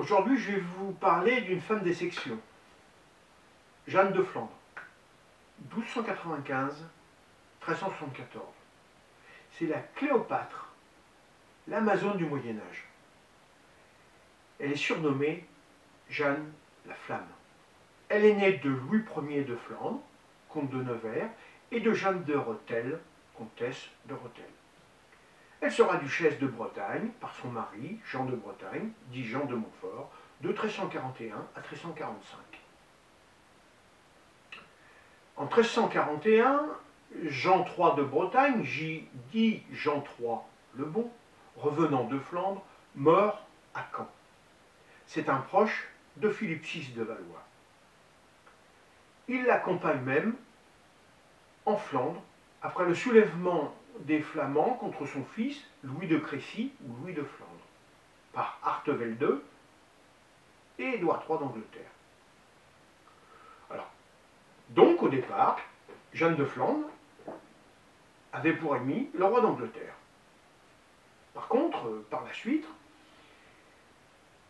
Aujourd'hui, je vais vous parler d'une femme des sections, Jeanne de Flandre, 1295-1374. C'est la Cléopâtre, l'Amazone du Moyen Âge. Elle est surnommée Jeanne la Flamme. Elle est née de Louis Ier de Flandre, comte de Nevers, et de Jeanne de Rethel, comtesse de Rethel. Elle sera duchesse de Bretagne par son mari, Jean de Bretagne, dit Jean de Montfort, de 1341 à 1345. En 1341, Jean III de Bretagne, dit Jean III le Bon, revenant de Flandre, mort à Caen. C'est un proche de Philippe VI de Valois. Il l'accompagne même en Flandre après le soulèvement des Flamands contre son fils Louis de Crécy ou Louis de Flandre par Artevel et Édouard III d'Angleterre. Alors, donc au départ, Jeanne de Flandre avait pour ennemi le roi d'Angleterre. Par contre, euh, par la suite,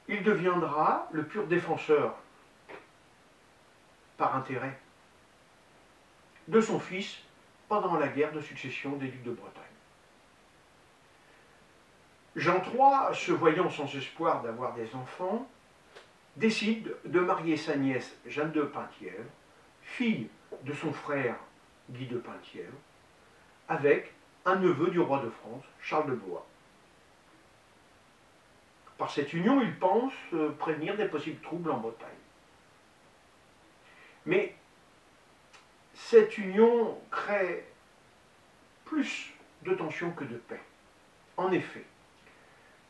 il deviendra le pur défenseur, par intérêt, de son fils pendant la guerre de succession des ducs de Bretagne. Jean III, se voyant sans espoir d'avoir des enfants, décide de marier sa nièce Jeanne de Penthièvre, fille de son frère Guy de Penthièvre, avec un neveu du roi de France, Charles de Blois. Par cette union, il pense euh, prévenir des possibles troubles en Bretagne. Mais cette union crée plus de tensions que de paix. En effet,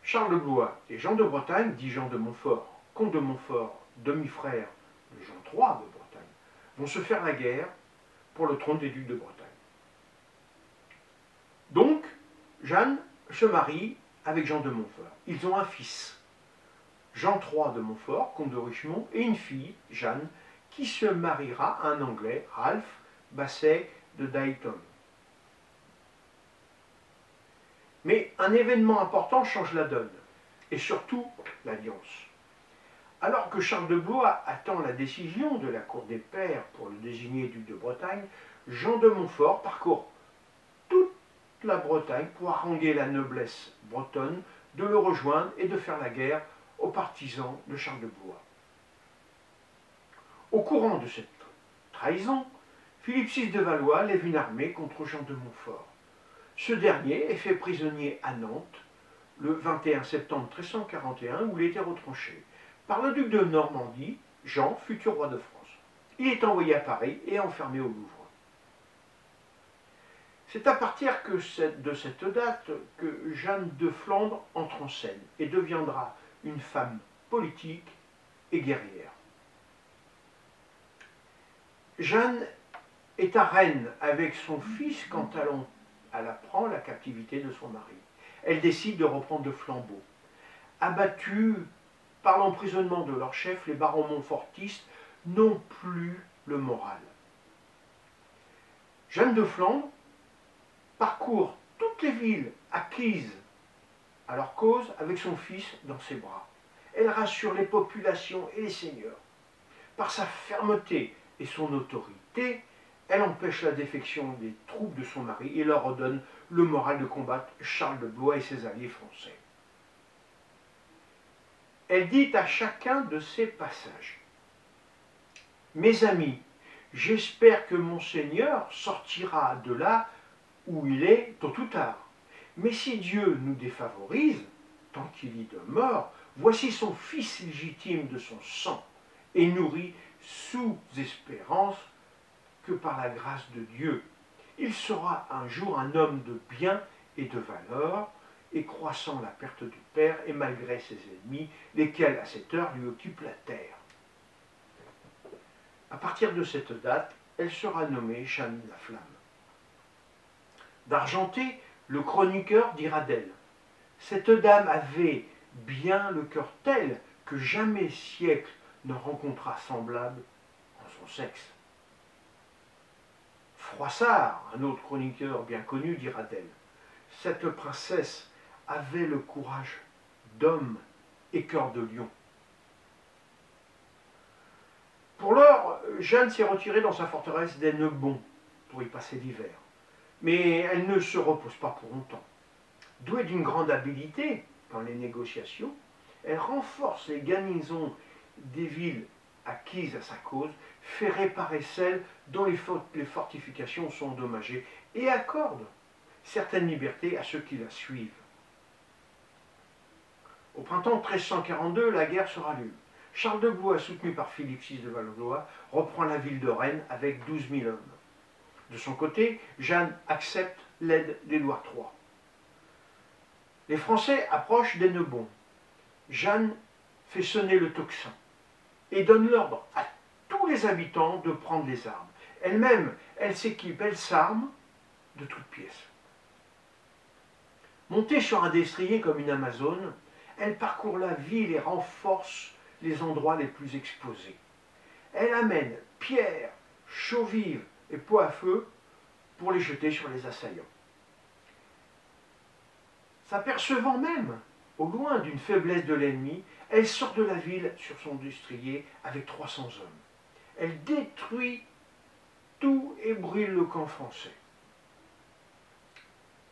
Charles Blois et Jean de Bretagne, dit Jean de Montfort, comte de Montfort, demi-frère de Jean III de Bretagne, vont se faire la guerre pour le trône des ducs de Bretagne. Donc, Jeanne se marie avec Jean de Montfort. Ils ont un fils, Jean III de Montfort, comte de Richemont, et une fille, Jeanne, qui se mariera à un Anglais, Ralph Basset de Dayton. Mais un événement important change la donne, et surtout l'alliance. Alors que Charles de Blois attend la décision de la cour des pairs pour le désigner duc de Bretagne, Jean de Montfort parcourt toute la Bretagne pour haranguer la noblesse bretonne de le rejoindre et de faire la guerre aux partisans de Charles de Blois. Au courant de cette trahison, Philippe VI de Valois lève une armée contre Jean de Montfort. Ce dernier est fait prisonnier à Nantes le 21 septembre 1341 où il était retranché par le duc de Normandie, Jean, futur roi de France. Il est envoyé à Paris et enfermé au Louvre. C'est à partir de cette date que Jeanne de Flandre entre en scène et deviendra une femme politique et guerrière. Jeanne est à Rennes avec son fils quand elle apprend la captivité de son mari. Elle décide de reprendre le flambeau. Abattue par l'emprisonnement de leur chef, les barons montfortistes n'ont plus le moral. Jeanne de Flandre parcourt toutes les villes acquises à leur cause avec son fils dans ses bras. Elle rassure les populations et les seigneurs. Par sa fermeté et son autorité, elle empêche la défection des troupes de son mari et leur redonne le moral de combattre Charles de Blois et ses alliés français. Elle dit à chacun de ses passages Mes amis, j'espère que mon Seigneur sortira de là où il est tôt ou tard. Mais si Dieu nous défavorise, tant qu'il y demeure, voici son Fils légitime de son sang, et nourri sous espérance que par la grâce de Dieu. Il sera un jour un homme de bien et de valeur, et croissant la perte du Père, et malgré ses ennemis, lesquels à cette heure lui occupent la terre. À partir de cette date, elle sera nommée Jeanne la Flamme. D'Argenté, le chroniqueur dira d'elle Cette dame avait bien le cœur tel que jamais siècle ne rencontra semblable en son sexe. Froissart, un autre chroniqueur bien connu, dira-t-elle, cette princesse avait le courage d'homme et cœur de lion. Pour l'heure, Jeanne s'est retirée dans sa forteresse d'Ennebon pour y passer l'hiver. Mais elle ne se repose pas pour longtemps. Douée d'une grande habileté dans les négociations, elle renforce les garnisons des villes acquises à sa cause, fait réparer celles dont les fortifications sont endommagées et accorde certaines libertés à ceux qui la suivent. Au printemps 1342, la guerre se rallume. Charles de Blois, soutenu par Philippe VI de Valois, reprend la ville de Rennes avec 12 000 hommes. De son côté, Jeanne accepte l'aide d'Édouard III. Les Français approchent d'Hennebon. Jeanne fait sonner le tocsin et donne l'ordre à tous les habitants de prendre les armes. Elle-même, elle s'équipe, elle s'arme de toutes pièces. Montée sur un destrier comme une Amazone, elle parcourt la ville et renforce les endroits les plus exposés. Elle amène pierres, chaux vives et pots à feu pour les jeter sur les assaillants. S'apercevant même, au loin d'une faiblesse de l'ennemi, elle sort de la ville sur son destrier avec 300 hommes. Elle détruit tout et brûle le camp français.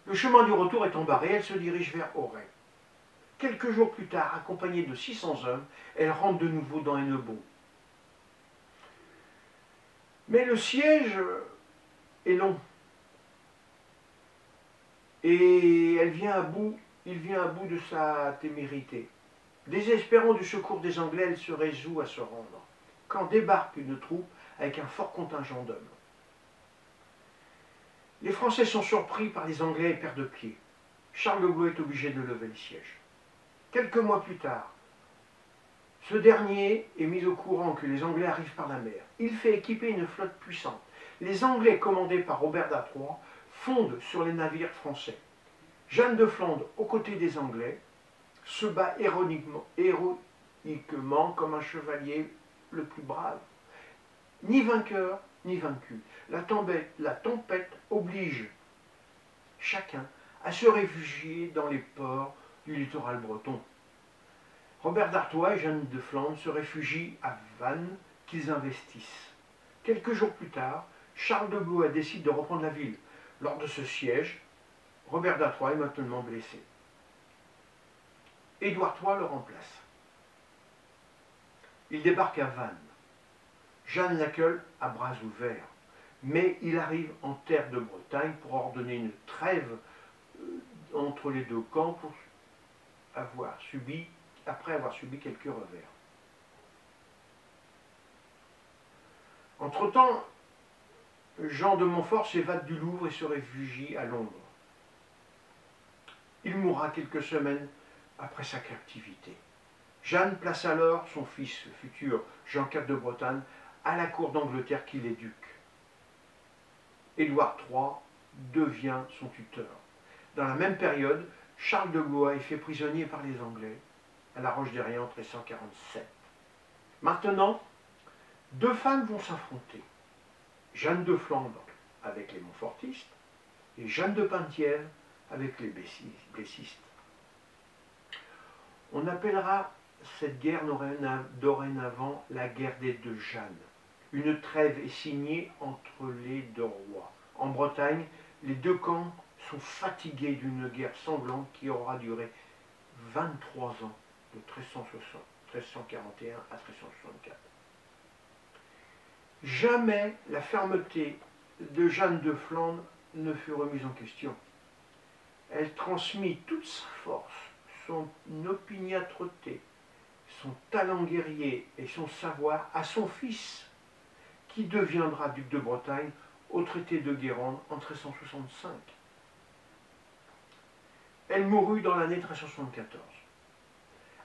Le chemin du retour est embarré, elle se dirige vers Auray. Quelques jours plus tard, accompagnée de 600 hommes, elle rentre de nouveau dans Hennebon. Mais le siège est long. Et elle vient à bout, il vient à bout de sa témérité. Désespérant du secours des Anglais, elle se résout à se rendre. Quand débarque une troupe avec un fort contingent d'hommes. Les Français sont surpris par les Anglais et perdent pied. Charles de Gaulle est obligé de lever le siège. Quelques mois plus tard, ce dernier est mis au courant que les Anglais arrivent par la mer. Il fait équiper une flotte puissante. Les Anglais, commandés par Robert d'Artois, fondent sur les navires français. Jeanne de Flandre, aux côtés des Anglais, se bat héroïquement, comme un chevalier le plus brave. Ni vainqueur, ni vaincu. La tempête oblige chacun à se réfugier dans les ports du littoral breton. Robert d'Artois et Jeanne de Flandre se réfugient à Vannes qu'ils investissent. Quelques jours plus tard, Charles de Blois décide de reprendre la ville. Lors de ce siège, Robert d'Artois est maintenant blessé. Édouard III le remplace. Il débarque à Vannes. Jeanne l'accueille à bras ouverts, mais il arrive en terre de Bretagne pour ordonner une trêve euh, entre les deux camps après avoir subi quelques revers. Entre-temps, Jean de Montfort s'évade du Louvre et se réfugie à Londres. Il mourra quelques semaines après sa captivité. Jeanne place alors son fils, futur Jean IV de Bretagne, à la cour d'Angleterre qu'il duc. Édouard III devient son tuteur. Dans la même période, Charles de Gaulle est fait prisonnier par les Anglais à la Roche derrière en 1347. Maintenant, deux femmes vont s'affronter. Jeanne de Flandre avec les Montfortistes et Jeanne de Penthièvre avec les Blessistes. On appellera cette guerre dorénavant la guerre des deux Jeannes. Une trêve est signée entre les deux rois. En Bretagne, les deux camps sont fatigués d'une guerre sanglante qui aura duré 23 ans, de 1341 à 1364. Jamais la fermeté de Jeanne de Flandre ne fut remise en question. Elle transmit toute sa force son opiniâtreté, son talent guerrier et son savoir à son fils, qui deviendra duc de Bretagne au traité de Guérande en 1365. Elle mourut dans l'année 1374.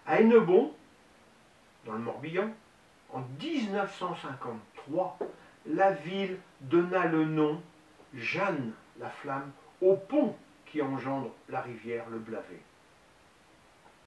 À Hennebon, dans le Morbihan, en 1953, la ville donna le nom Jeanne la Flamme au pont qui engendre la rivière le Blavet.